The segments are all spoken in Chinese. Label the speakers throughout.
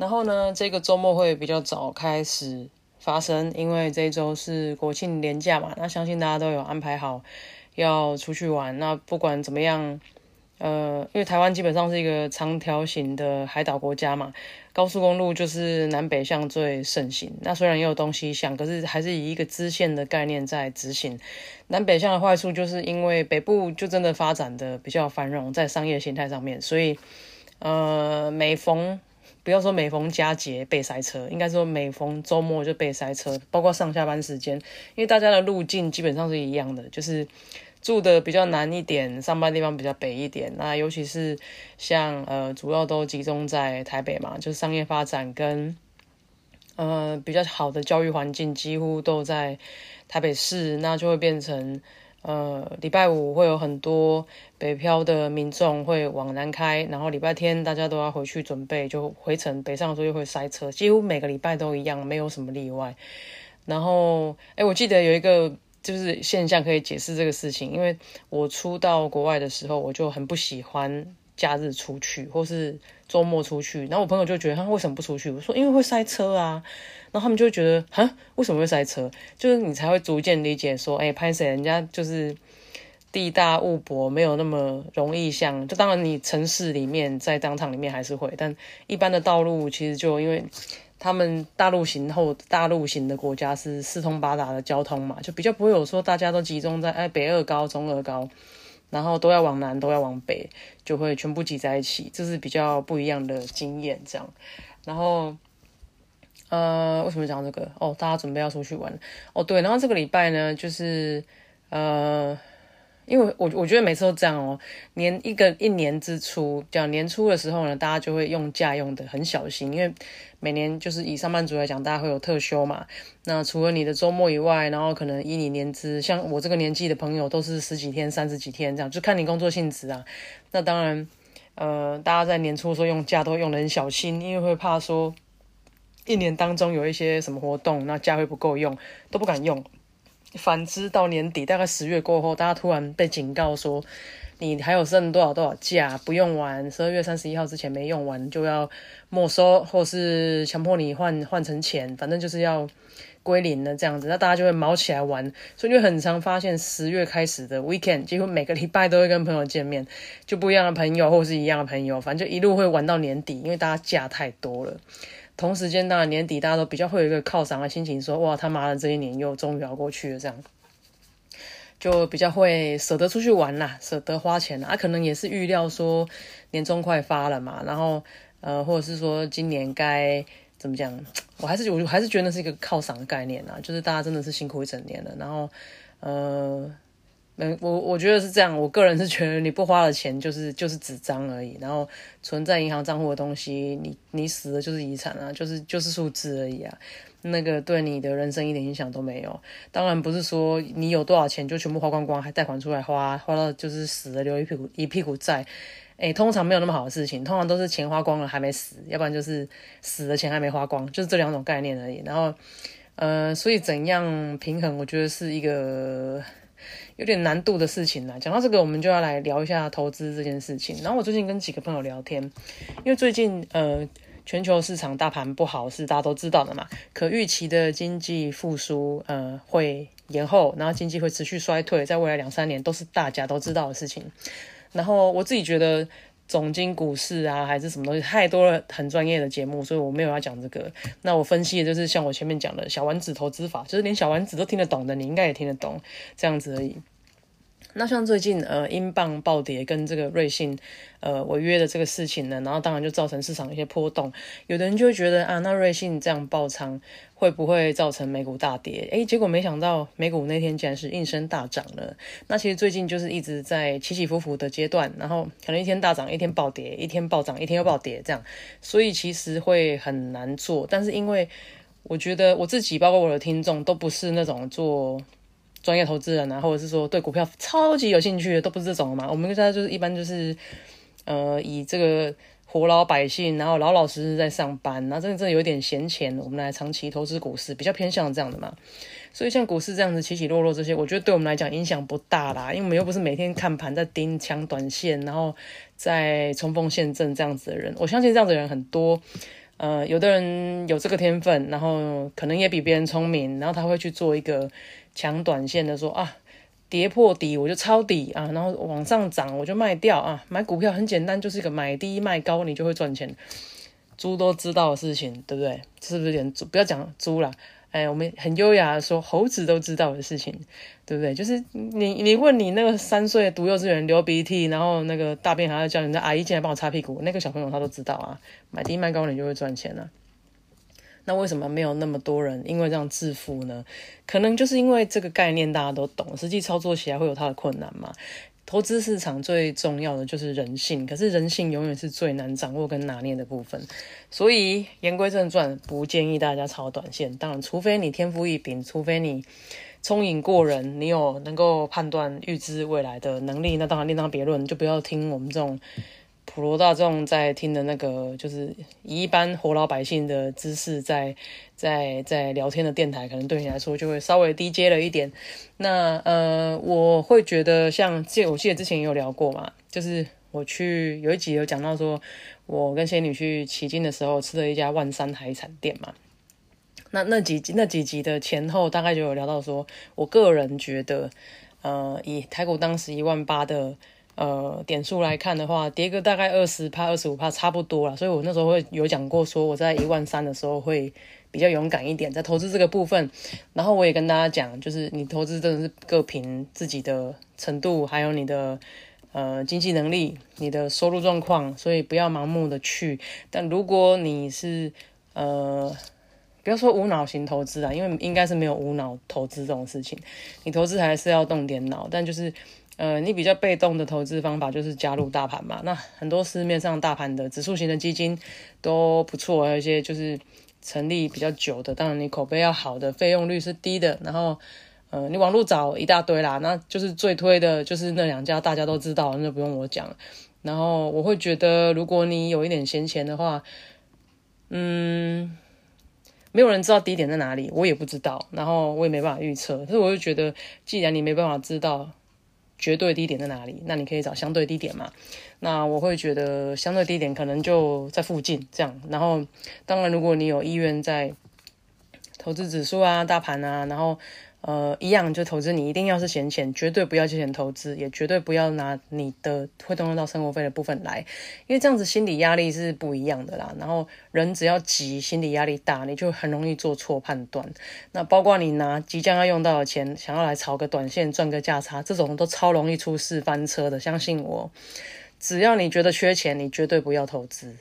Speaker 1: 然后呢，这个周末会比较早开始发生，因为这一周是国庆连假嘛。那相信大家都有安排好要出去玩。那不管怎么样，呃，因为台湾基本上是一个长条形的海岛国家嘛，高速公路就是南北向最盛行。那虽然也有东西向，可是还是以一个支线的概念在执行。南北向的坏处就是因为北部就真的发展的比较繁荣，在商业形态上面，所以呃，每逢不要说每逢佳节被塞车，应该说每逢周末就被塞车，包括上下班时间，因为大家的路径基本上是一样的，就是住的比较南一点，上班地方比较北一点。那尤其是像呃，主要都集中在台北嘛，就是商业发展跟呃比较好的教育环境几乎都在台北市，那就会变成。呃，礼拜五会有很多北漂的民众会往南开，然后礼拜天大家都要回去准备，就回程北上的时候又会塞车，几乎每个礼拜都一样，没有什么例外。然后，哎，我记得有一个就是现象可以解释这个事情，因为我出到国外的时候，我就很不喜欢假日出去或是周末出去，然后我朋友就觉得他为什么不出去？我说因为会塞车啊。然后他们就会觉得，哈，为什么会塞车？就是你才会逐渐理解说，哎，拍摄人家就是地大物博，没有那么容易像。就当然你城市里面在当场里面还是会，但一般的道路其实就因为他们大陆型后大陆型的国家是四通八达的交通嘛，就比较不会有说大家都集中在哎北二高、中二高，然后都要往南都要往北，就会全部挤在一起，这是比较不一样的经验这样。然后。呃，为什么讲这个？哦，大家准备要出去玩。哦，对，然后这个礼拜呢，就是呃，因为我我觉得每次都这样哦，年一个一年之初，讲年初的时候呢，大家就会用假用的很小心，因为每年就是以上班族来讲，大家会有特休嘛。那除了你的周末以外，然后可能依你年资，像我这个年纪的朋友，都是十几天、三十几天这样，就看你工作性质啊。那当然，呃，大家在年初的时候用假都用的很小心，因为会怕说。一年当中有一些什么活动，那假会不够用，都不敢用。反之，到年底大概十月过后，大家突然被警告说，你还有剩多少多少假不用完，十二月三十一号之前没用完就要没收，或是强迫你换换成钱，反正就是要归零了这样子。那大家就会毛起来玩，所以就很常发现十月开始的 weekend，几乎每个礼拜都会跟朋友见面，就不一样的朋友或是一样的朋友，反正就一路会玩到年底，因为大家假太多了。同时间，当然年底大家都比较会有一个犒赏的心情，说哇他妈的这一年又终于熬过去了，这样就比较会舍得出去玩啦，舍得花钱啦啊。可能也是预料说年终快发了嘛，然后呃，或者是说今年该怎么讲，我还是我还是觉得是一个犒赏的概念啊，就是大家真的是辛苦一整年了，然后呃。嗯，我我觉得是这样，我个人是觉得你不花的钱就是就是纸张而已，然后存在银行账户的东西，你你死了就是遗产啊，就是就是数字而已啊，那个对你的人生一点影响都没有。当然不是说你有多少钱就全部花光光，还贷款出来花，花到就是死了留一屁股一屁股债，诶，通常没有那么好的事情，通常都是钱花光了还没死，要不然就是死了钱还没花光，就是这两种概念而已。然后，呃，所以怎样平衡，我觉得是一个。有点难度的事情啦。讲到这个，我们就要来聊一下投资这件事情。然后我最近跟几个朋友聊天，因为最近呃全球市场大盘不好是大家都知道的嘛，可预期的经济复苏呃会延后，然后经济会持续衰退，在未来两三年都是大家都知道的事情。然后我自己觉得。总经股市啊，还是什么东西，太多了，很专业的节目，所以我没有要讲这个。那我分析的就是像我前面讲的小丸子投资法，就是连小丸子都听得懂的，你应该也听得懂这样子而已。那像最近呃英镑暴跌跟这个瑞信呃违约的这个事情呢，然后当然就造成市场一些波动。有的人就会觉得啊，那瑞信这样爆仓会不会造成美股大跌？诶，结果没想到美股那天竟然是应声大涨了。那其实最近就是一直在起起伏伏的阶段，然后可能一天大涨，一天暴跌，一天暴涨，一天又暴跌这样，所以其实会很难做。但是因为我觉得我自己包括我的听众都不是那种做。专业投资人啊，或者是说对股票超级有兴趣的，都不是这种嘛。我们现在就是一般就是，呃，以这个活老百姓，然后老老实实在上班，然后真的真的有点闲钱，我们来长期投资股市，比较偏向这样的嘛。所以像股市这样子起起落落这些，我觉得对我们来讲影响不大啦，因为我们又不是每天看盘在盯抢短线，然后在冲锋陷阵这样子的人。我相信这样子的人很多，呃，有的人有这个天分，然后可能也比别人聪明，然后他会去做一个。抢短线的说啊，跌破底我就抄底啊，然后往上涨我就卖掉啊。买股票很简单，就是一个买低卖高，你就会赚钱。猪都知道的事情，对不对？是不是有点猪？不要讲猪了，哎，我们很优雅的说，猴子都知道的事情，对不对？就是你你问你那个三岁读幼稚园流鼻涕，然后那个大便还要叫人家阿姨进来帮我擦屁股，那个小朋友他都知道啊。买低卖高你就会赚钱了。那为什么没有那么多人因为这样致富呢？可能就是因为这个概念大家都懂，实际操作起来会有它的困难嘛。投资市场最重要的就是人性，可是人性永远是最难掌握跟拿捏的部分。所以言归正传，不建议大家炒短线。当然，除非你天赋异禀，除非你聪颖过人，你有能够判断预知未来的能力，那当然另当别论，就不要听我们这种。普罗大众在听的那个，就是以一般活老百姓的知识在在在聊天的电台，可能对你来说就会稍微低阶了一点。那呃，我会觉得像记，我记得之前也有聊过嘛，就是我去有一集有讲到说，我跟仙女去奇经的时候吃了一家万山海产店嘛。那那几集那几集的前后大概就有聊到说，我个人觉得，呃，以台股当时一万八的。呃，点数来看的话，跌个大概二十帕、二十五帕差不多了。所以我那时候会有讲过，说我在一万三的时候会比较勇敢一点，在投资这个部分。然后我也跟大家讲，就是你投资真的是各凭自己的程度，还有你的呃经济能力、你的收入状况，所以不要盲目的去。但如果你是呃，不要说无脑型投资啊，因为应该是没有无脑投资这种事情，你投资还是要动点脑，但就是。呃，你比较被动的投资方法就是加入大盘嘛。那很多市面上大盘的指数型的基金都不错，还有一些就是成立比较久的，当然你口碑要好的，费用率是低的。然后，呃，你网络找一大堆啦，那就是最推的就是那两家，大家都知道，那就不用我讲。然后我会觉得，如果你有一点闲钱的话，嗯，没有人知道低点在哪里，我也不知道，然后我也没办法预测。所以我就觉得，既然你没办法知道。绝对低点在哪里？那你可以找相对低点嘛。那我会觉得相对低点可能就在附近这样。然后，当然如果你有意愿在投资指数啊、大盘啊，然后。呃，一样就投资，你一定要是闲钱，绝对不要借钱投资，也绝对不要拿你的会动用到生活费的部分来，因为这样子心理压力是不一样的啦。然后人只要急，心理压力大，你就很容易做错判断。那包括你拿即将要用到的钱，想要来炒个短线赚个价差，这种都超容易出事翻车的。相信我，只要你觉得缺钱，你绝对不要投资。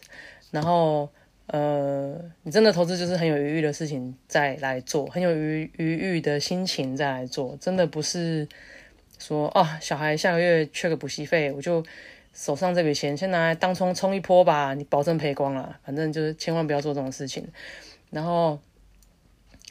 Speaker 1: 然后。呃，你真的投资就是很有余裕的事情再来做，很有余余裕的心情再来做，真的不是说啊，小孩下个月缺个补习费，我就手上这笔钱先拿来当冲冲一波吧，你保证赔光了。反正就是千万不要做这种事情。然后，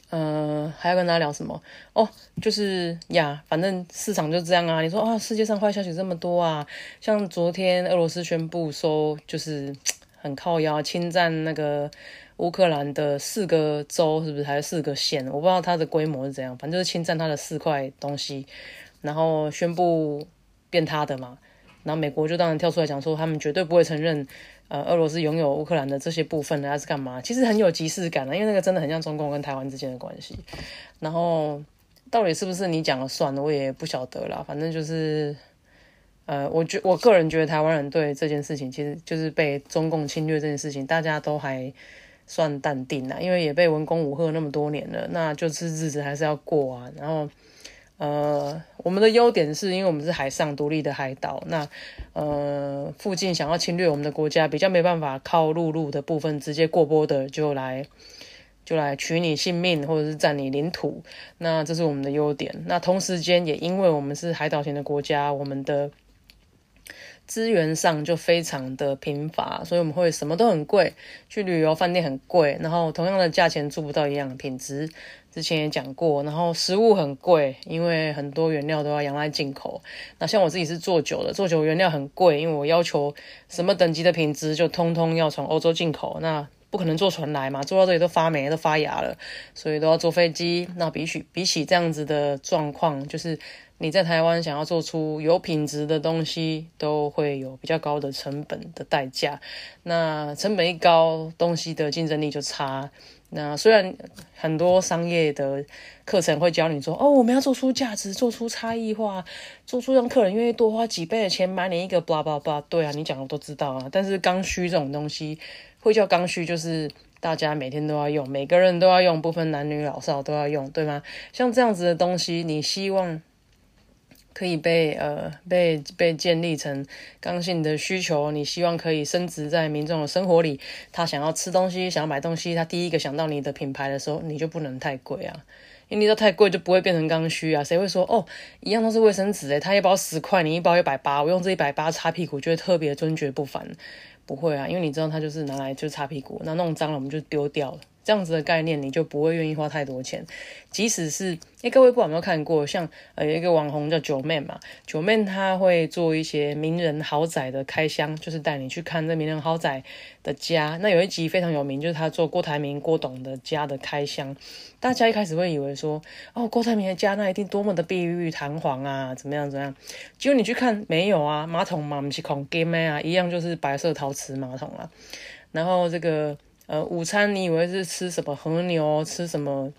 Speaker 1: 呃，还要跟大家聊什么？哦，就是呀，反正市场就这样啊。你说啊，世界上坏消息这么多啊，像昨天俄罗斯宣布说，就是。很靠腰侵占那个乌克兰的四个州，是不是还是四个县？我不知道它的规模是怎样，反正就是侵占它的四块东西，然后宣布变他的嘛。然后美国就当然跳出来讲说，他们绝对不会承认，呃，俄罗斯拥有乌克兰的这些部分，还是干嘛？其实很有即视感的，因为那个真的很像中共跟台湾之间的关系。然后到底是不是你讲了算，我也不晓得啦。反正就是。呃，我觉我个人觉得台湾人对这件事情，其实就是被中共侵略这件事情，大家都还算淡定啦，因为也被文攻武赫那么多年了，那就是日子还是要过啊。然后，呃，我们的优点是因为我们是海上独立的海岛，那呃，附近想要侵略我们的国家，比较没办法靠陆路的部分直接过波的，就来就来取你性命或者是占你领土，那这是我们的优点。那同时间也因为我们是海岛型的国家，我们的资源上就非常的贫乏，所以我们会什么都很贵，去旅游饭店很贵，然后同样的价钱住不到一样的品质。之前也讲过，然后食物很贵，因为很多原料都要仰赖进口。那像我自己是做酒的，做酒原料很贵，因为我要求什么等级的品质就通通要从欧洲进口，那不可能坐船来嘛，做到这里都发霉都发芽了，所以都要坐飞机。那比起比起这样子的状况，就是你在台湾想要做出有品质的东西，都会有比较高的成本的代价。那成本一高，东西的竞争力就差。那虽然很多商业的课程会教你说，哦，我们要做出价值，做出差异化，做出让客人愿意多花几倍的钱买你一个，blah blah blah。对啊，你讲的都知道啊。但是刚需这种东西，会叫刚需，就是大家每天都要用，每个人都要用，不分男女老少都要用，对吗？像这样子的东西，你希望？可以被呃被被建立成刚性的需求，你希望可以升值在民众的生活里。他想要吃东西，想要买东西，他第一个想到你的品牌的时候，你就不能太贵啊，因为你都太贵就不会变成刚需啊。谁会说哦，一样都是卫生纸诶，他一包十块，你一包一百八，我用这一百八擦屁股，就会特别尊爵不凡。不会啊，因为你知道他就是拿来就擦屁股，那弄脏了我们就丢掉了。这样子的概念，你就不会愿意花太多钱。即使是，哎，各位不管有没有看过，像呃有一个网红叫九妹嘛，九妹她会做一些名人豪宅的开箱，就是带你去看这名人豪宅的家。那有一集非常有名，就是他做郭台铭、郭董的家的开箱。大家一开始会以为说，哦，郭台铭的家那一定多么的碧玉弹簧啊，怎么样怎么样？结果你去看，没有啊，马桶嘛，不是孔 game 啊，一样就是白色陶瓷马桶啊。然后这个。呃，午餐你以为是吃什么和牛，吃什么，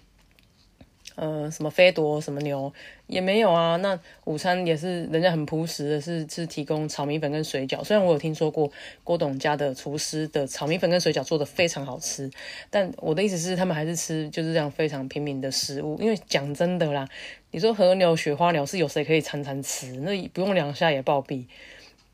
Speaker 1: 呃，什么飞夺什么牛也没有啊。那午餐也是人家很朴实的，是是提供炒米粉跟水饺。虽然我有听说过郭董家的厨师的炒米粉跟水饺做的非常好吃，但我的意思是，他们还是吃就是这样非常平民的食物。因为讲真的啦，你说和牛、雪花牛是有谁可以餐餐吃？那不用两下也暴毙。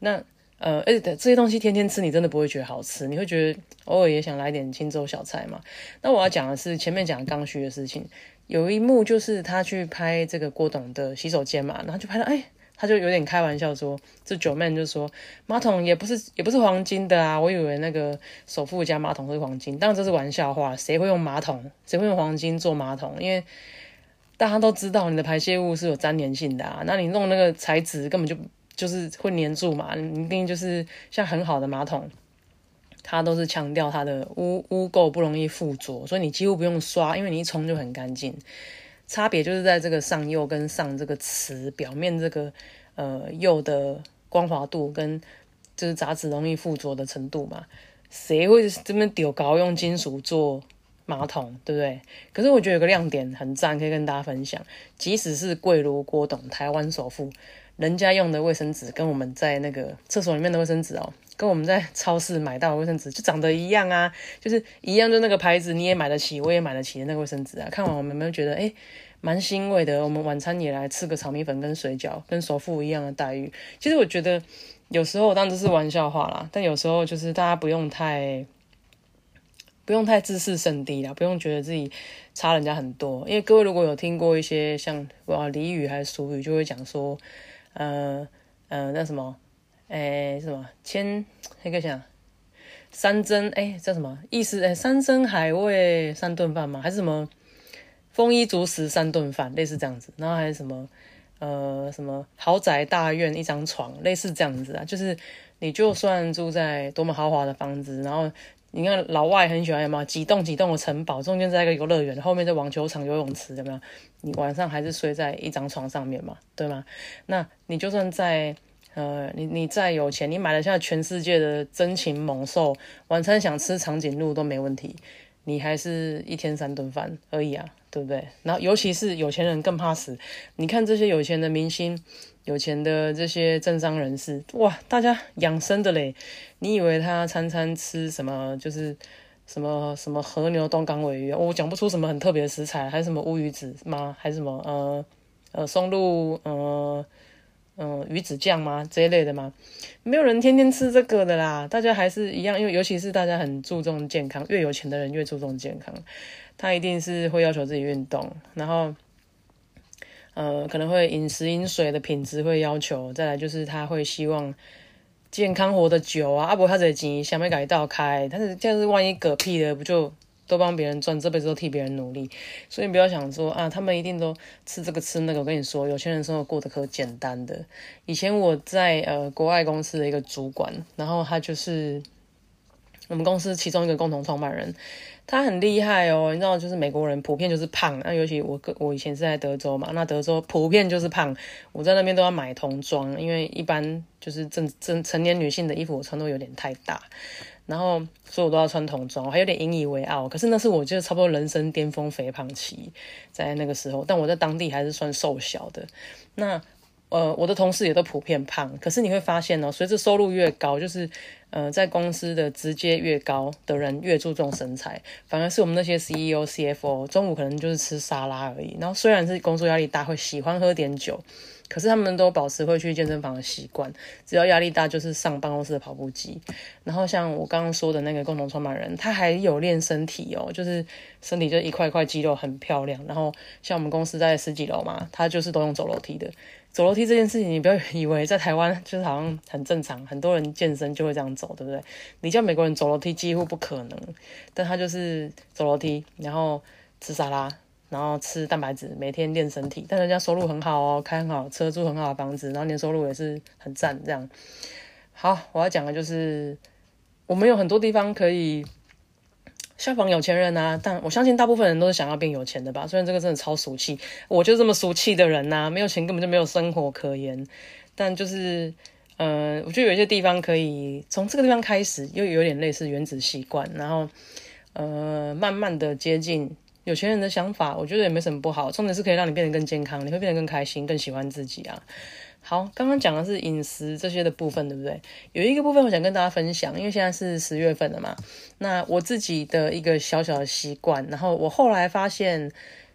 Speaker 1: 那。呃，而且这些东西天天吃，你真的不会觉得好吃，你会觉得偶尔也想来点清粥小菜嘛。那我要讲的是前面讲刚需的事情，有一幕就是他去拍这个郭董的洗手间嘛，然后就拍到，哎，他就有点开玩笑说，这九妹就说马桶也不是也不是黄金的啊，我以为那个首富家马桶是黄金，当然这是玩笑话，谁会用马桶，谁会用黄金做马桶？因为大家都知道你的排泄物是有粘连性的啊，那你弄那个材质根本就。就是会黏住嘛，一定就是像很好的马桶，它都是强调它的污污垢不容易附着，所以你几乎不用刷，因为你一冲就很干净。差别就是在这个上釉跟上这个瓷表面这个呃釉的光滑度跟就是杂质容易附着的程度嘛。谁会这么丢高用金属做马桶，对不对？可是我觉得有个亮点很赞，可以跟大家分享，即使是贵如郭董，台湾首富。人家用的卫生纸跟我们在那个厕所里面的卫生纸哦，跟我们在超市买到的卫生纸就长得一样啊，就是一样，就那个牌子你也买得起，我也买得起的那个卫生纸啊。看完我们有没有觉得哎，蛮欣慰的？我们晚餐也来吃个炒米粉跟水饺，跟首富一样的待遇。其实我觉得有时候当然是玩笑话啦，但有时候就是大家不用太不用太自视甚低啦，不用觉得自己差人家很多。因为各位如果有听过一些像哇俚语还是俗语，就会讲说。呃呃，那什么，诶，什么千那个想山珍，哎，叫什么意思？哎，山珍海味三顿饭吗？还是什么丰衣足食三顿饭？类似这样子。然后还是什么呃什么豪宅大院一张床，类似这样子啊。就是你就算住在多么豪华的房子，然后你看老外很喜欢什么几栋几栋的城堡，中间在一个游乐园，后面在网球场、游泳池，怎么样？你晚上还是睡在一张床上面嘛，对吗？那你就算在呃，你你再有钱，你买了下全世界的真禽猛兽，晚餐想吃长颈鹿都没问题，你还是一天三顿饭而已啊，对不对？然后尤其是有钱人更怕死，你看这些有钱的明星、有钱的这些政商人士，哇，大家养生的嘞，你以为他餐餐吃什么就是？什么什么和牛东港尾鱼，我讲不出什么很特别的食材，还是什么乌鱼子吗？还是什么呃呃松露呃嗯鱼子酱吗这一类的吗？没有人天天吃这个的啦，大家还是一样，因为尤其是大家很注重健康，越有钱的人越注重健康，他一定是会要求自己运动，然后呃可能会饮食饮水的品质会要求，再来就是他会希望。健康活得久啊，阿伯他这钱想没改道开，但是这样子万一嗝屁了，不就都帮别人赚，这辈子都替别人努力，所以你不要想说啊，他们一定都吃这个吃那个。我跟你说，有钱人生活过得可简单的。以前我在呃国外公司的一个主管，然后他就是我们公司其中一个共同创办人。他很厉害哦，你知道，就是美国人普遍就是胖，那尤其我个我以前是在德州嘛，那德州普遍就是胖，我在那边都要买童装，因为一般就是正正成年女性的衣服我穿都有点太大，然后所以我都要穿童装，我还有点引以为傲。可是那是我就差不多人生巅峰肥胖期，在那个时候，但我在当地还是算瘦小的。那呃，我的同事也都普遍胖，可是你会发现哦，随着收入越高，就是呃，在公司的直接越高的人越注重身材，反而是我们那些 CEO、CFO 中午可能就是吃沙拉而已。然后虽然是工作压力大，会喜欢喝点酒，可是他们都保持会去健身房的习惯。只要压力大，就是上办公室的跑步机。然后像我刚刚说的那个共同创办人，他还有练身体哦，就是身体就一块块肌肉很漂亮。然后像我们公司在十几楼嘛，他就是都用走楼梯的。走楼梯这件事情，你不要以为在台湾就是好像很正常，很多人健身就会这样走，对不对？你叫美国人走楼梯几乎不可能，但他就是走楼梯，然后吃沙拉，然后吃蛋白质，每天练身体。但人家收入很好哦，开很好车，住很好的房子，然后年收入也是很赞。这样好，我要讲的就是我们有很多地方可以。效仿有钱人啊，但我相信大部分人都是想要变有钱的吧。虽然这个真的超俗气，我就这么俗气的人呐，没有钱根本就没有生活可言。但就是，呃，我觉得有一些地方可以从这个地方开始，又有点类似原子习惯，然后呃，慢慢的接近有钱人的想法，我觉得也没什么不好。重点是可以让你变得更健康，你会变得更开心，更喜欢自己啊。好，刚刚讲的是饮食这些的部分，对不对？有一个部分我想跟大家分享，因为现在是十月份了嘛。那我自己的一个小小的习惯，然后我后来发现，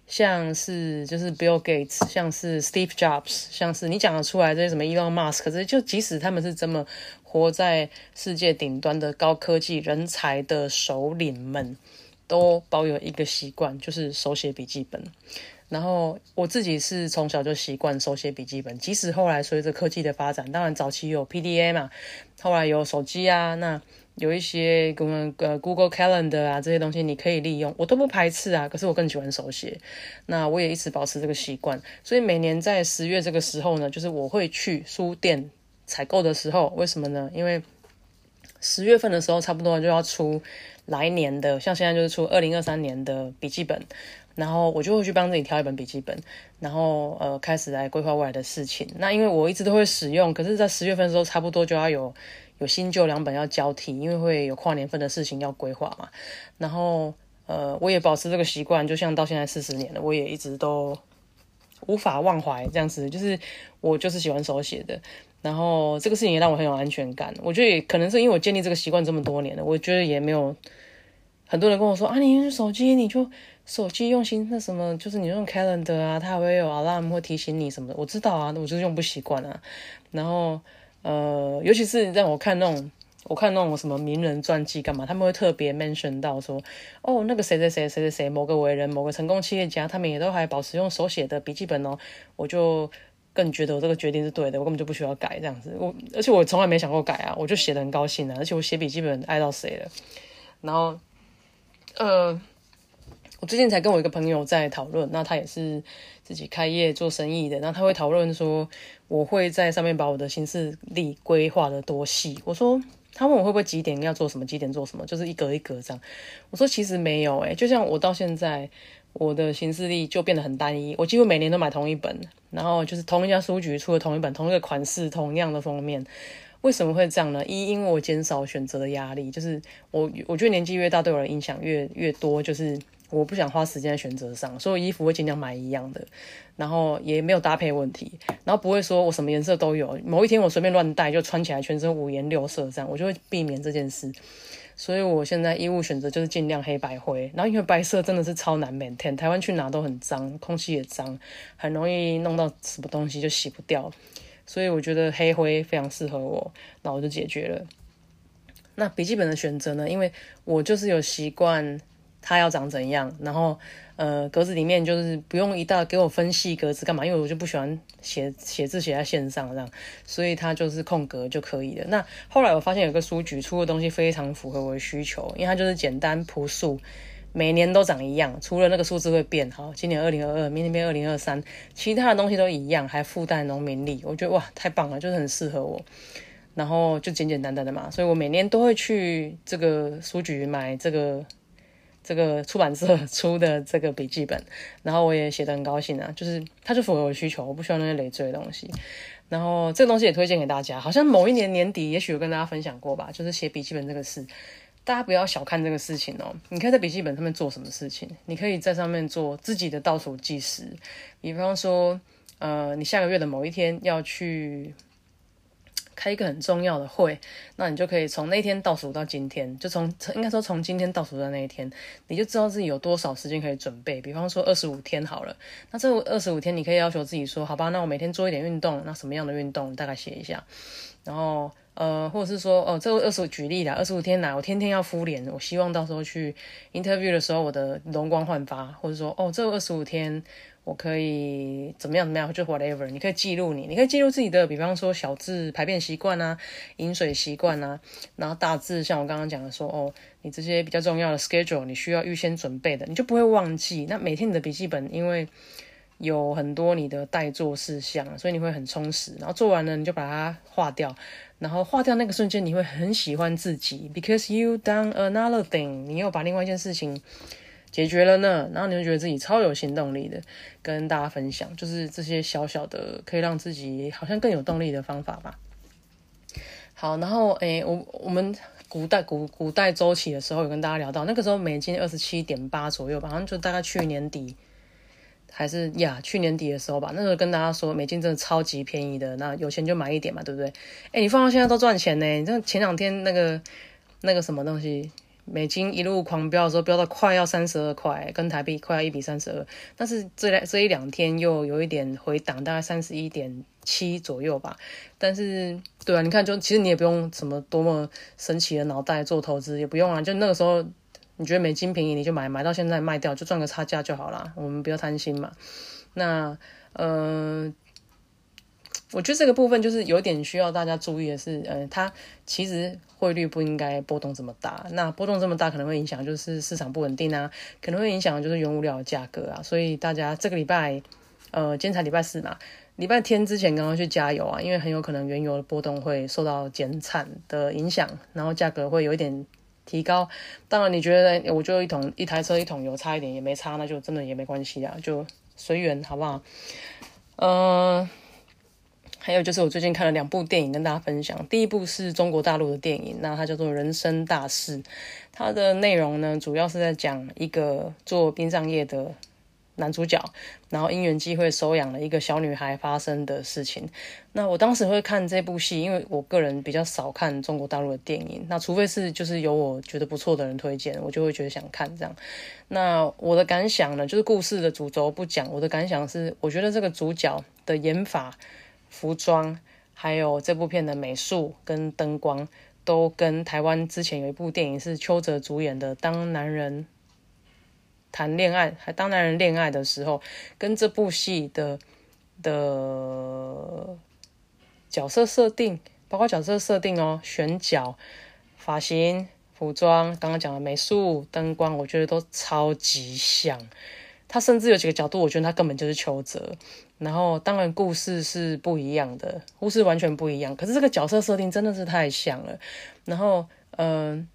Speaker 1: 像是就是 Bill Gates，像是 Steve Jobs，像是你讲得出来这些什么 Elon Musk，这就即使他们是这么活在世界顶端的高科技人才的首领们，都保有一个习惯，就是手写笔记本。然后我自己是从小就习惯手写笔记本，即使后来随着科技的发展，当然早期有 PDA 嘛，后来有手机啊，那有一些跟呃 Google Calendar 啊这些东西你可以利用，我都不排斥啊。可是我更喜欢手写，那我也一直保持这个习惯。所以每年在十月这个时候呢，就是我会去书店采购的时候，为什么呢？因为十月份的时候差不多就要出来年的，像现在就是出二零二三年的笔记本。然后我就会去帮自己挑一本笔记本，然后呃开始来规划未来的事情。那因为我一直都会使用，可是，在十月份的时候，差不多就要有有新旧两本要交替，因为会有跨年份的事情要规划嘛。然后呃，我也保持这个习惯，就像到现在四十年了，我也一直都无法忘怀这样子。就是我就是喜欢手写的，然后这个事情也让我很有安全感。我觉得也可能是因为我建立这个习惯这么多年了，我觉得也没有很多人跟我说啊，你用手机你就。手机用心那什么，就是你用 calendar 啊，它会有 alarm 会提醒你什么的，我知道啊，我就是用不习惯啊。然后呃，尤其是让我看那种，我看那种什么名人传记干嘛，他们会特别 mention 到说，哦，那个谁谁谁谁谁谁某个伟人，某个成功企业家，他们也都还保持用手写的笔记本哦。我就更觉得我这个决定是对的，我根本就不需要改这样子。我而且我从来没想过改啊，我就写的很高兴啊，而且我写笔记本爱到谁了。然后呃。我最近才跟我一个朋友在讨论，那他也是自己开业做生意的，然后他会讨论说，我会在上面把我的行事历规划的多细。我说，他问我会不会几点要做什么，几点做什么，就是一格一格这样。我说其实没有，诶，就像我到现在，我的行事力就变得很单一，我几乎每年都买同一本，然后就是同一家书局出的同一本，同一个款式，同样的封面。为什么会这样呢？一，因为我减少选择的压力，就是我我觉得年纪越大，对我的影响越越多，就是。我不想花时间在选择上，所以衣服会尽量买一样的，然后也没有搭配问题，然后不会说我什么颜色都有，某一天我随便乱带就穿起来全身五颜六色这样，我就会避免这件事。所以我现在衣物选择就是尽量黑白灰，然后因为白色真的是超难 maintain，台湾去哪都很脏，空气也脏，很容易弄到什么东西就洗不掉，所以我觉得黑灰非常适合我，那我就解决了。那笔记本的选择呢？因为我就是有习惯它要长怎样，然后呃格子里面就是不用一大给我分析格子干嘛？因为我就不喜欢写写字写在线上这样，所以它就是空格就可以了。那后来我发现有个书局出的东西非常符合我的需求，因为它就是简单朴素，每年都长一样，除了那个数字会变。好，今年二零二二，明年变二零二三，其他的东西都一样，还附带农民历，我觉得哇太棒了，就是很适合我。然后就简简单单的嘛，所以我每年都会去这个书局买这个这个出版社出的这个笔记本，然后我也写得很高兴啊，就是它就符合我的需求，我不需要那些累赘的东西。然后这个东西也推荐给大家，好像某一年年底，也许有跟大家分享过吧，就是写笔记本这个事，大家不要小看这个事情哦。你可以在笔记本上面做什么事情？你可以在上面做自己的倒数计时，比方说，呃，你下个月的某一天要去。开一个很重要的会，那你就可以从那天倒数到今天，就从应该说从今天倒数到那一天，你就知道自己有多少时间可以准备。比方说二十五天好了，那这二十五天你可以要求自己说，好吧，那我每天做一点运动，那什么样的运动大概写一下，然后呃，或者是说哦，这二十五举例啦，二十五天来我天天要敷脸，我希望到时候去 interview 的时候我的容光焕发，或者说哦，这二十五天。我可以怎么样怎么样，就 whatever，你可以记录你，你可以记录自己的，比方说小字排便习惯啊，饮水习惯啊，然后大字像我刚刚讲的说，哦，你这些比较重要的 schedule，你需要预先准备的，你就不会忘记。那每天你的笔记本因为有很多你的待做事项，所以你会很充实。然后做完了你就把它划掉，然后划掉那个瞬间你会很喜欢自己，because you done another thing，你又把另外一件事情。解决了呢，然后你就觉得自己超有行动力的，跟大家分享，就是这些小小的可以让自己好像更有动力的方法吧。好，然后诶，我我们古代古古代周期的时候有跟大家聊到，那个时候美金二十七点八左右吧，好像就大概去年底还是呀，去年底的时候吧，那时候跟大家说美金真的超级便宜的，那有钱就买一点嘛，对不对？诶，你放到现在都赚钱呢，你像前两天那个那个什么东西。美金一路狂飙的时候，飙到快要三十二块，跟台币快要一比三十二。但是这两这一两天又有一点回档，大概三十一点七左右吧。但是，对啊，你看，就其实你也不用什么多么神奇的脑袋做投资，也不用啊。就那个时候，你觉得美金便宜，你就买，买到现在卖掉，就赚个差价就好了。我们不要贪心嘛。那，呃。我觉得这个部分就是有点需要大家注意的是，呃，它其实汇率不应该波动这么大。那波动这么大可能会影响就是市场不稳定啊，可能会影响就是原物料的价格啊。所以大家这个礼拜，呃，今天才礼拜四嘛，礼拜天之前刚刚去加油啊，因为很有可能原油的波动会受到减产的影响，然后价格会有一点提高。当然，你觉得我就一桶一台车一桶油差一点也没差，那就真的也没关系啊，就随缘好不好？嗯。还有就是我最近看了两部电影跟大家分享。第一部是中国大陆的电影，那它叫做《人生大事》。它的内容呢，主要是在讲一个做殡葬业的男主角，然后因缘机会收养了一个小女孩发生的事情。那我当时会看这部戏，因为我个人比较少看中国大陆的电影，那除非是就是有我觉得不错的人推荐，我就会觉得想看这样。那我的感想呢，就是故事的主轴不讲，我的感想是，我觉得这个主角的演法。服装，还有这部片的美术跟灯光，都跟台湾之前有一部电影是邱泽主演的《当男人谈恋爱》还《当男人恋爱的时候》，跟这部戏的的角色设定，包括角色设定哦，选角、发型、服装，刚刚讲的美术、灯光，我觉得都超级像。他甚至有几个角度，我觉得他根本就是邱泽。然后，当然故事是不一样的，故事完全不一样。可是这个角色设定真的是太像了。然后，嗯，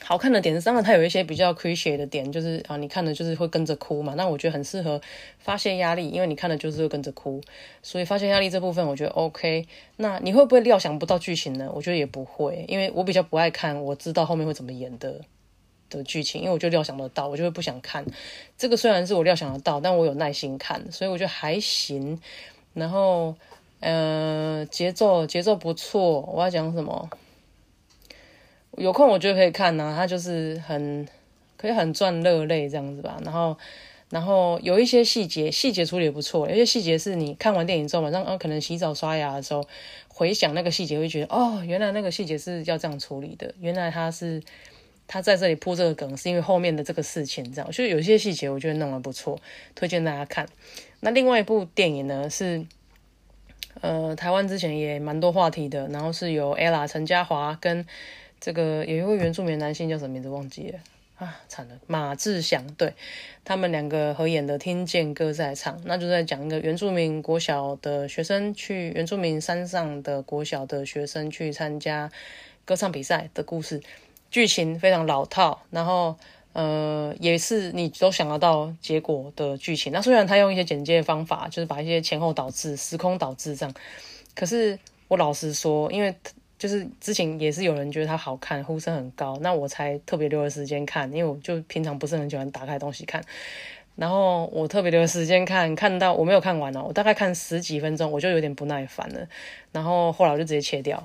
Speaker 1: 好看的点是，当然它有一些比较 c r i t i 的点，就是啊，你看的就是会跟着哭嘛。那我觉得很适合发泄压力，因为你看的就是会跟着哭，所以发泄压力这部分我觉得 OK。那你会不会料想不到剧情呢？我觉得也不会，因为我比较不爱看我知道后面会怎么演的。的剧情，因为我就料想得到，我就会不想看。这个虽然是我料想得到，但我有耐心看，所以我觉得还行。然后，呃，节奏节奏不错。我要讲什么？有空我觉得可以看呐，它就是很可以很赚热泪这样子吧。然后，然后有一些细节，细节处理也不错。有些细节是你看完电影之后，晚上啊可能洗澡刷牙的时候回想那个细节，会觉得哦，原来那个细节是要这样处理的。原来他是他在这里铺这个梗，是因为后面的这个事情这样。所以有些细节我觉得弄得不错，推荐大家看。那另外一部电影呢是，呃，台湾之前也蛮多话题的，然后是由 ella 陈嘉华跟这个有一位原住民男性叫什么名字忘记了啊，惨了，马志祥，对他们两个合演的《听见歌在唱》，那就在讲一个原住民国小的学生去原住民山上的国小的学生去参加歌唱比赛的故事，剧情非常老套，然后。呃，也是你都想得到结果的剧情。那虽然他用一些简介方法，就是把一些前后导致、时空导致这样，可是我老实说，因为就是之前也是有人觉得它好看，呼声很高，那我才特别留了时间看。因为我就平常不是很喜欢打开东西看，然后我特别留时间看，看到我没有看完哦，我大概看十几分钟，我就有点不耐烦了，然后后来我就直接切掉。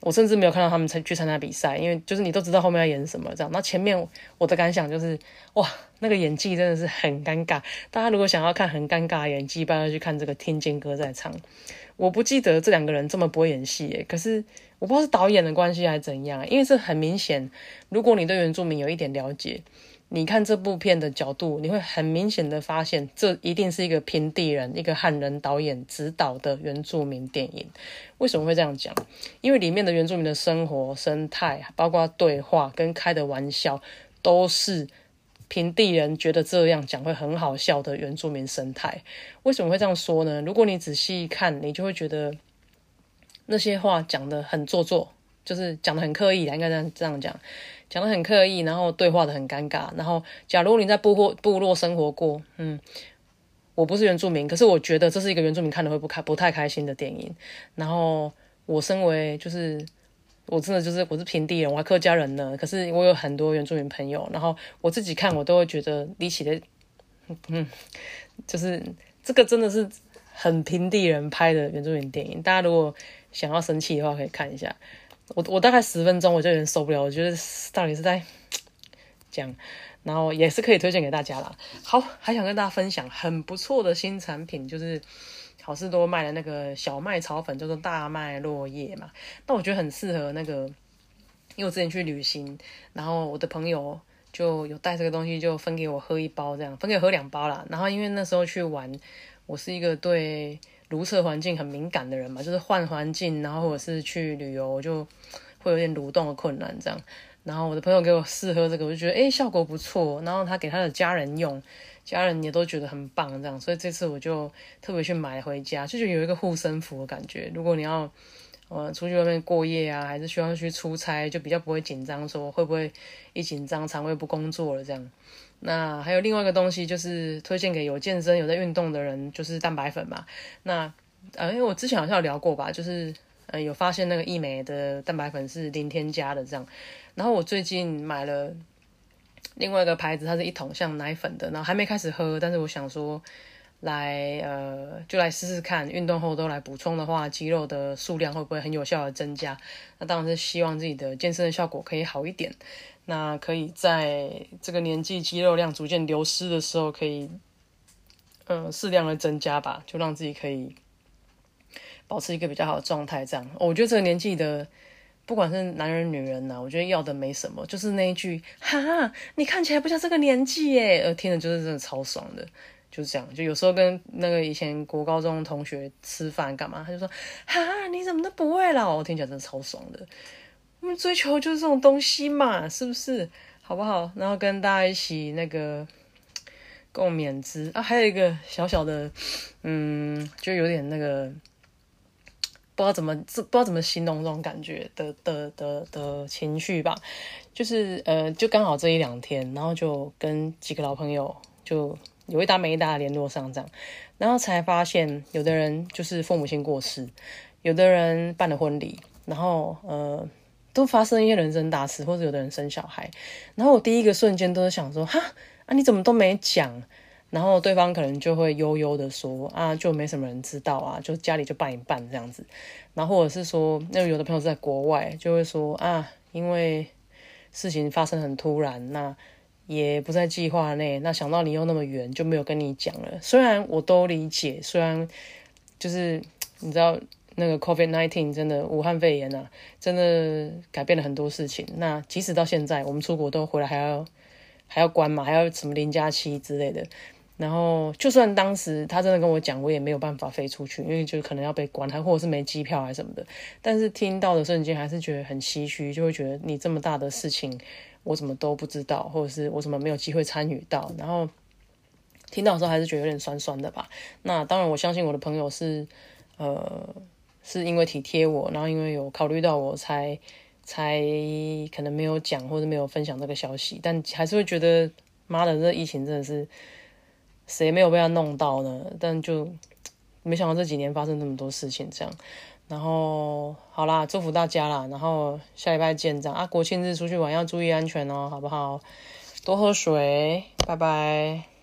Speaker 1: 我甚至没有看到他们参去参加比赛，因为就是你都知道后面要演什么这样。那前面我的感想就是，哇，那个演技真的是很尴尬。大家如果想要看很尴尬的演技，不要去看这个《天剑歌在唱》。我不记得这两个人这么不会演戏耶，可是我不知道是导演的关系还是怎样，因为这很明显，如果你对原住民有一点了解。你看这部片的角度，你会很明显的发现，这一定是一个平地人、一个汉人导演指导的原住民电影。为什么会这样讲？因为里面的原住民的生活生态，包括对话跟开的玩笑，都是平地人觉得这样讲会很好笑的原住民生态。为什么会这样说呢？如果你仔细看，你就会觉得那些话讲的很做作，就是讲的很刻意，应该这样这样讲。讲的很刻意，然后对话的很尴尬。然后，假如你在部落部落生活过，嗯，我不是原住民，可是我觉得这是一个原住民看的会不开不太开心的电影。然后，我身为就是我真的就是我是平地人，我还客家人呢。可是我有很多原住民朋友，然后我自己看我都会觉得离奇的，嗯，就是这个真的是很平地人拍的原住民电影。大家如果想要生气的话，可以看一下。我我大概十分钟我就有点受不了，我觉得到底是在讲，然后也是可以推荐给大家啦。好，还想跟大家分享很不错的新产品，就是好事多卖的那个小麦炒粉，叫做大麦落叶嘛。那我觉得很适合那个，因为我之前去旅行，然后我的朋友就有带这个东西，就分给我喝一包，这样分给我喝两包啦。然后因为那时候去玩，我是一个对。如厕环境很敏感的人嘛，就是换环境，然后或者是去旅游，就会有点蠕动的困难这样。然后我的朋友给我试喝这个，我就觉得诶效果不错。然后他给他的家人用，家人也都觉得很棒这样。所以这次我就特别去买回家，就觉得有一个护身符的感觉。如果你要我出去外面过夜啊，还是需要去出差，就比较不会紧张，说会不会一紧张肠胃不工作了这样。那还有另外一个东西，就是推荐给有健身、有在运动的人，就是蛋白粉嘛。那呃，因为我之前好像有聊过吧，就是呃有发现那个益美的蛋白粉是零添加的这样。然后我最近买了另外一个牌子，它是一桶像奶粉的，然后还没开始喝，但是我想说来呃就来试试看，运动后都来补充的话，肌肉的数量会不会很有效的增加？那当然是希望自己的健身的效果可以好一点。那可以在这个年纪肌肉量逐渐流失的时候，可以，嗯，适量的增加吧，就让自己可以保持一个比较好的状态。这样，我觉得这个年纪的，不管是男人女人呐，我觉得要的没什么，就是那一句“哈，你看起来不像这个年纪耶”，呃，听的就是真的超爽的，就是这样。就有时候跟那个以前国高中同学吃饭干嘛，他就说“哈，你怎么都不会了”，我听起来真的超爽的。我们追求就是这种东西嘛，是不是？好不好？然后跟大家一起那个共勉之啊！还有一个小小的，嗯，就有点那个不知道怎么不知道怎么形容这种感觉的的的的情绪吧。就是呃，就刚好这一两天，然后就跟几个老朋友就有一搭没一搭联络上这样，然后才发现有的人就是父母亲过世，有的人办了婚礼。然后，呃，都发生一些人生大事，或者有的人生小孩，然后我第一个瞬间都是想说，哈啊你怎么都没讲？然后对方可能就会悠悠的说啊，就没什么人知道啊，就家里就办一办这样子。然后或者是说，那有的朋友在国外就会说啊，因为事情发生很突然，那也不在计划内，那想到你又那么远，就没有跟你讲了。虽然我都理解，虽然就是 你知道那个 COVID nineteen 真的武汉肺炎啊，真的改变了很多事情。那即使到现在，我们出国都回来还要还要关嘛，还要什么零加七之类的。然后，就算当时他真的跟我讲，我也没有办法飞出去，因为就可能要被关，还或者是没机票还什么的。但是听到的瞬间，还是觉得很唏嘘，就会觉得你这么大的事情，我怎么都不知道，或者是我怎么没有机会参与到。然后听到的时候，还是觉得有点酸酸的吧。那当然，我相信我的朋友是，呃，是因为体贴我，然后因为有考虑到我才才可能没有讲或者没有分享这个消息，但还是会觉得，妈的，这疫情真的是。谁没有被他弄到呢？但就没想到这几年发生那么多事情，这样。然后好啦，祝福大家啦。然后下礼拜见，这样啊。国庆日出去玩要注意安全哦，好不好？多喝水，拜拜。